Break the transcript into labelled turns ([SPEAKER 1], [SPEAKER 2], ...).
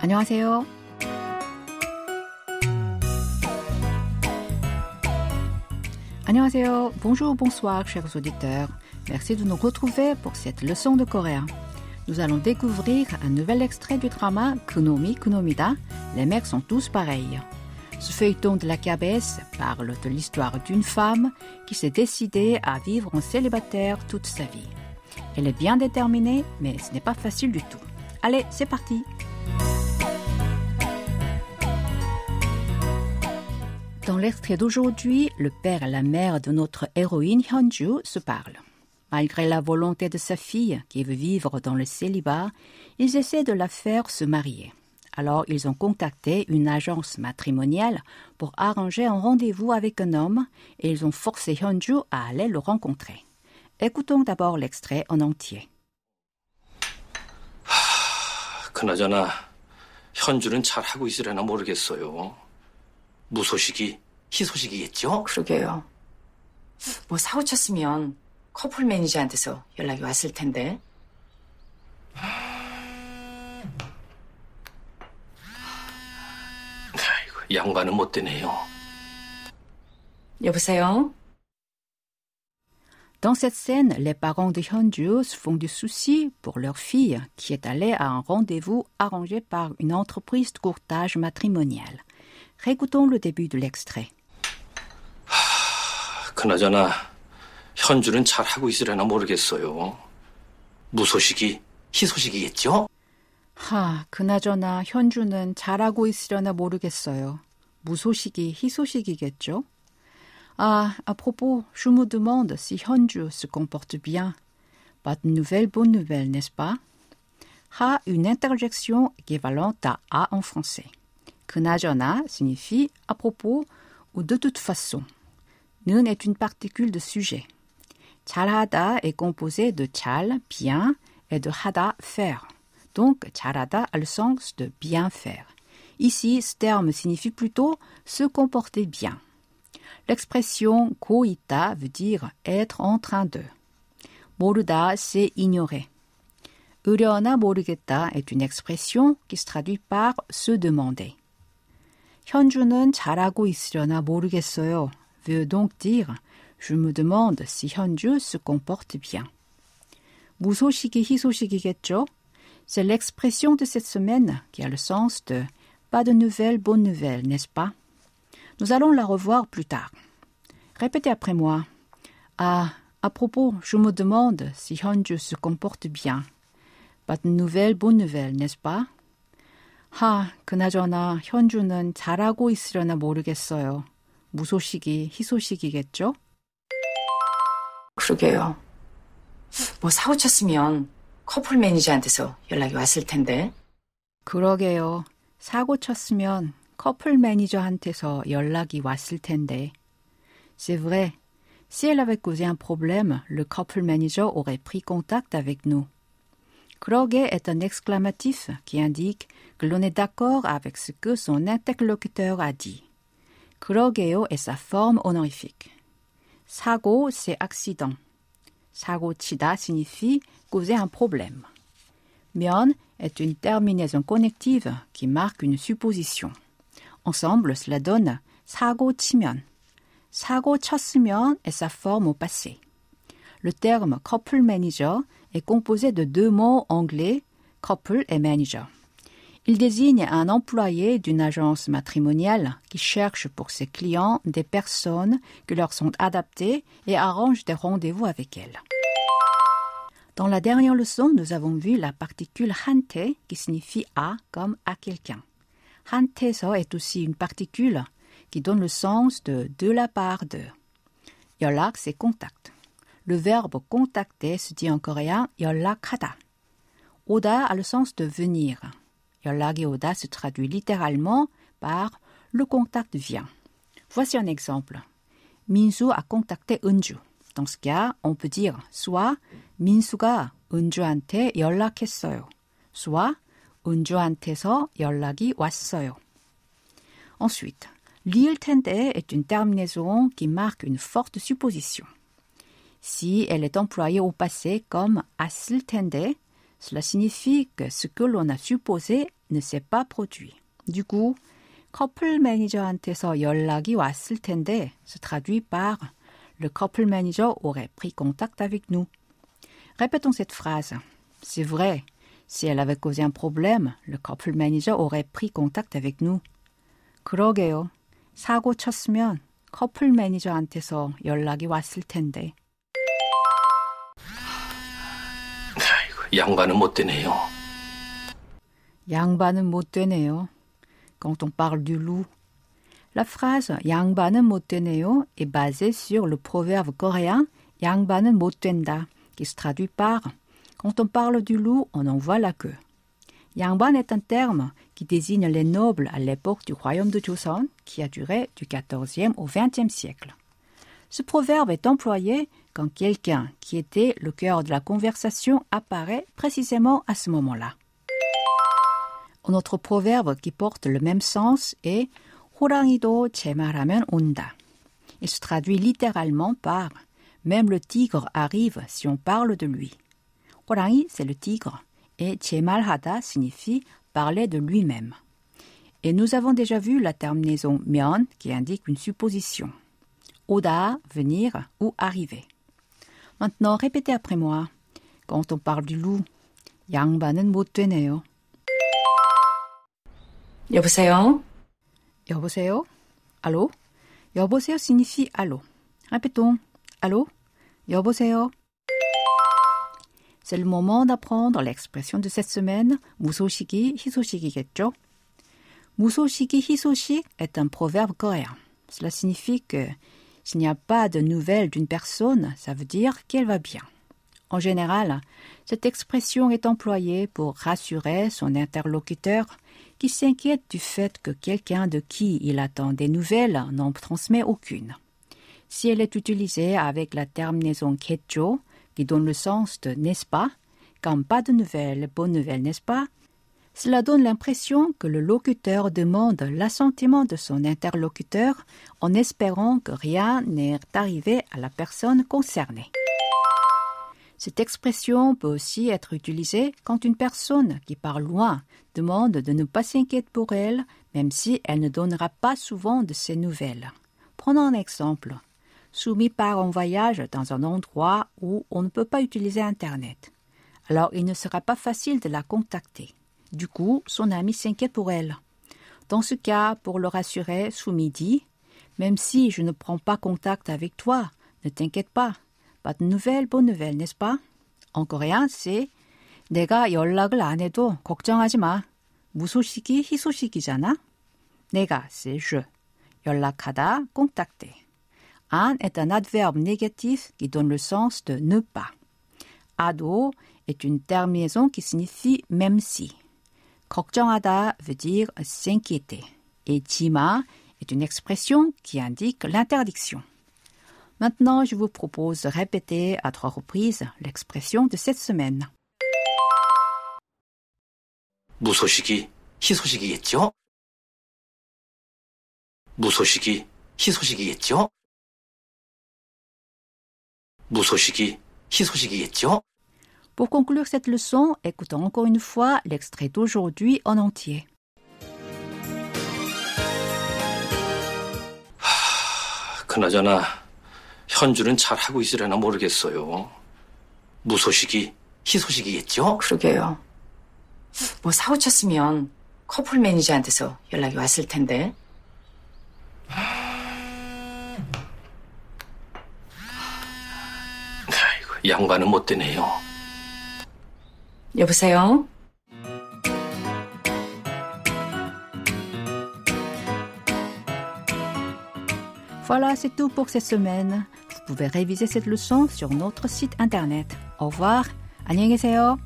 [SPEAKER 1] 안녕하세요. Annyeonghaseyo. Bonjour, bonsoir, chers auditeurs. Merci de nous retrouver pour cette leçon de coréen. Nous allons découvrir un nouvel extrait du drama Kunomi Kunomida. Les mecs sont tous pareils. Ce feuilleton de la KBS parle de l'histoire d'une femme qui s'est décidée à vivre en célibataire toute sa vie. Elle est bien déterminée, mais ce n'est pas facile du tout. Allez, c'est parti! Dans l'extrait d'aujourd'hui, le père et la mère de notre héroïne Hyunju se parlent. Malgré la volonté de sa fille, qui veut vivre dans le célibat, ils essaient de la faire se marier. Alors ils ont contacté une agence matrimoniale pour arranger un rendez-vous avec un homme et ils ont forcé Hyunju à aller le rencontrer. Écoutons d'abord l'extrait en entier.
[SPEAKER 2] 그나저나 현주는 잘하고 있으려나 모르겠어요. 무소식이 희소식이겠죠?
[SPEAKER 3] 그러게요. 뭐 사고 쳤으면 커플 매니저한테서 연락이 왔을 텐데.
[SPEAKER 2] 아이고, 양반은 못 되네요.
[SPEAKER 3] 여보세요?
[SPEAKER 1] Dans cette scène, les parents de Hyunju se font du souci pour leur fille qui est allée à un rendez-vous arrangé par une entreprise de courtage matrimonial. Récoutons le début de l'extrait.
[SPEAKER 2] 그나저나 현주는 잘하고 있으려나 모르겠어요. 무소식이 희소식이겠죠?
[SPEAKER 1] 하, 그나저나 현주는 잘하고 있으려나 모르겠어요. 무소식이 희소식이겠죠? Ah, à propos, je me demande si Hyunju se comporte bien. Pas de nouvelles bonnes nouvelles, n'est-ce pas? Ha, une interjection équivalente à a en français. Knajoana signifie à propos ou de toute façon. Nun est une particule de sujet. Charada est composé de chal, bien, et de hada, faire. Donc, charada a le sens de bien faire. Ici, ce terme signifie plutôt se comporter bien. L'expression koita veut dire être en train de. Moruda, c'est ignorer. Ureona morugeta est une expression qui se traduit par se demander. 현주는 잘하고 있으려나 모르겠어요. veut donc dire je me demande si 현주 se comporte bien. 무소식이 희소식이겠죠? C'est l'expression de cette semaine qui a le sens de pas de nouvelles, bonnes nouvelles, n'est-ce pas? Nous allons la revoir plus tard. Répétez après moi. Ah, à propos, je me demande si Hyunju se comporte bien. Pas de nouvelles, bonnes nouvelles, n'est-ce pas? 하, 그나저나 현주는 잘하고 있으려나 모르겠어요. 무소식이 희소식이겠죠?
[SPEAKER 3] 그러게요. 뭐 사고 쳤으면 커플 매니저한테서 연락이 왔을 텐데.
[SPEAKER 1] 그러게요. 사고 쳤으면 커플 매니저한테서 연락이 왔을 텐데. C'est vrai. Si elle avait causé un problème, le couple manager aurait pris contact avec nous. 그러게 est un exclamatif qui indique que l'on est d'accord avec ce que son interlocuteur a dit. 그러게요 est sa forme honorifique. 사고, c'est accident. 사고 치다 signifie causer un problème. 면 est une terminaison connective qui marque une supposition. Ensemble, cela donne 사고 치면. 사고 쳤으면 est sa forme au passé. Le terme couple manager est composé de deux mots anglais, couple et manager. Il désigne un employé d'une agence matrimoniale qui cherche pour ses clients des personnes qui leur sont adaptées et arrange des rendez-vous avec elles. Dans la dernière leçon, nous avons vu la particule hante qui signifie à comme à quelqu'un. 한테서 est aussi une particule qui donne le sens de de la part de. 연락, c'est contact. Le verbe contacter se dit en coréen 연락하다. 오다 a le sens de venir. 연락이 오다 se traduit littéralement par le contact vient. Voici un exemple. 민수 a contacté 은주. Dans ce cas, on peut dire soit 민수가 은주한테 연락했어요. soit 은주한테서 연락이 왔어요. Ensuite, l'il 텐데 est une terminaison qui marque une forte supposition. Si elle est employée au passé comme as을 텐데, Cela signifie que ce que l'on a supposé ne s'est pas produit. Du coup, 커플 매니저한테서 연락이 왔을 텐데 se traduit par le couple manager aurait pris contact avec nous. Répétons cette phrase. C'est vrai. Si elle avait causé un problème, le couple manager aurait pris contact avec nous. 그러게요. 사고 쳤으면 커플 매니저한테서 연락이 왔을 텐데.
[SPEAKER 2] 양반은 못 되네요.
[SPEAKER 1] 양반은 못 되네요. Quand on parle du loup, la phrase 양반은 못 되네요 est basée sur le proverbe coréen 양반은 못 된다, qui se traduit par quand on parle du loup, on en voit la queue. Yangban est un terme qui désigne les nobles à l'époque du royaume de Joseon, qui a duré du XIVe au XXe siècle. Ce proverbe est employé quand quelqu'un qui était le cœur de la conversation apparaît précisément à ce moment-là. Un autre proverbe qui porte le même sens est 호랑이도 제 말하면 온다. Il se traduit littéralement par même le tigre arrive si on parle de lui. 호랑이, c'est le tigre, et 제말하다 signifie parler de lui-même. Et nous avons déjà vu la terminaison 면 qui indique une supposition. 오다, venir ou arriver. Maintenant, répétez après moi. Quand on parle du loup, 양반은 못 되네요.
[SPEAKER 3] 여보세요?
[SPEAKER 1] 여보세요? Allô? 여보세요 signifie allô. Répétons. Allô? 여보세요? C'est le moment d'apprendre l'expression de cette semaine, 무소식이 희소식이겠죠? 무소식이 희소식 est un proverbe coréen. Cela signifie que s'il n'y a pas de nouvelles d'une personne, ça veut dire qu'elle va bien. En général, cette expression est employée pour rassurer son interlocuteur qui s'inquiète du fait que quelqu'un de qui il attend des nouvelles n'en transmet aucune. Si elle est utilisée avec la terminaison ketcho, qui donne le sens de n'est-ce pas, quand pas de nouvelles, bonne nouvelle, n'est-ce pas, cela donne l'impression que le locuteur demande l'assentiment de son interlocuteur en espérant que rien n'est arrivé à la personne concernée. Cette expression peut aussi être utilisée quand une personne qui parle loin demande de ne pas s'inquiéter pour elle, même si elle ne donnera pas souvent de ses nouvelles. Prenons un exemple. Soumis part en voyage dans un endroit où on ne peut pas utiliser Internet. Alors il ne sera pas facile de la contacter. Du coup, son ami s'inquiète pour elle. Dans ce cas, pour le rassurer, Soumi dit Même si je ne prends pas contact avec toi, ne t'inquiète pas. Pas de nouvelles, bonne nouvelle, n'est-ce pas? En coréen, c'est 내가 연락을 안 해도 걱정하지 마. 무소식이 희소식이잖아. 내가, c'est je. 연락하다, contacter. An est un adverbe négatif qui donne le sens de ne pas. Ado est une terminaison qui signifie même si. 걱정하다 veut dire s'inquiéter. Et jima est une expression qui indique l'interdiction. Maintenant, je vous propose de répéter à trois reprises l'expression de cette semaine.
[SPEAKER 2] 무소식이 희소식이겠죠? 무소식이 희소식이겠죠? 무소식이 희소식이겠죠?
[SPEAKER 1] Pour conclure cette leçon, écoutons encore une fois l'extrait d'aujourd'hui en entier.
[SPEAKER 2] 그나저나 현주는 잘 하고 있으려나 모르겠어요. 무소식이 희소식이겠죠?
[SPEAKER 3] 그러게요. 뭐 사고 쳤으면 커플 매니저한테서 연락이 왔을 텐데.
[SPEAKER 2] 아이고, 양반은 못 되네요.
[SPEAKER 3] 여보세요?
[SPEAKER 1] Voilà, c'est tout pour cette semaine. Vous pouvez réviser cette leçon sur notre site internet. Au revoir. 안녕히 계세요.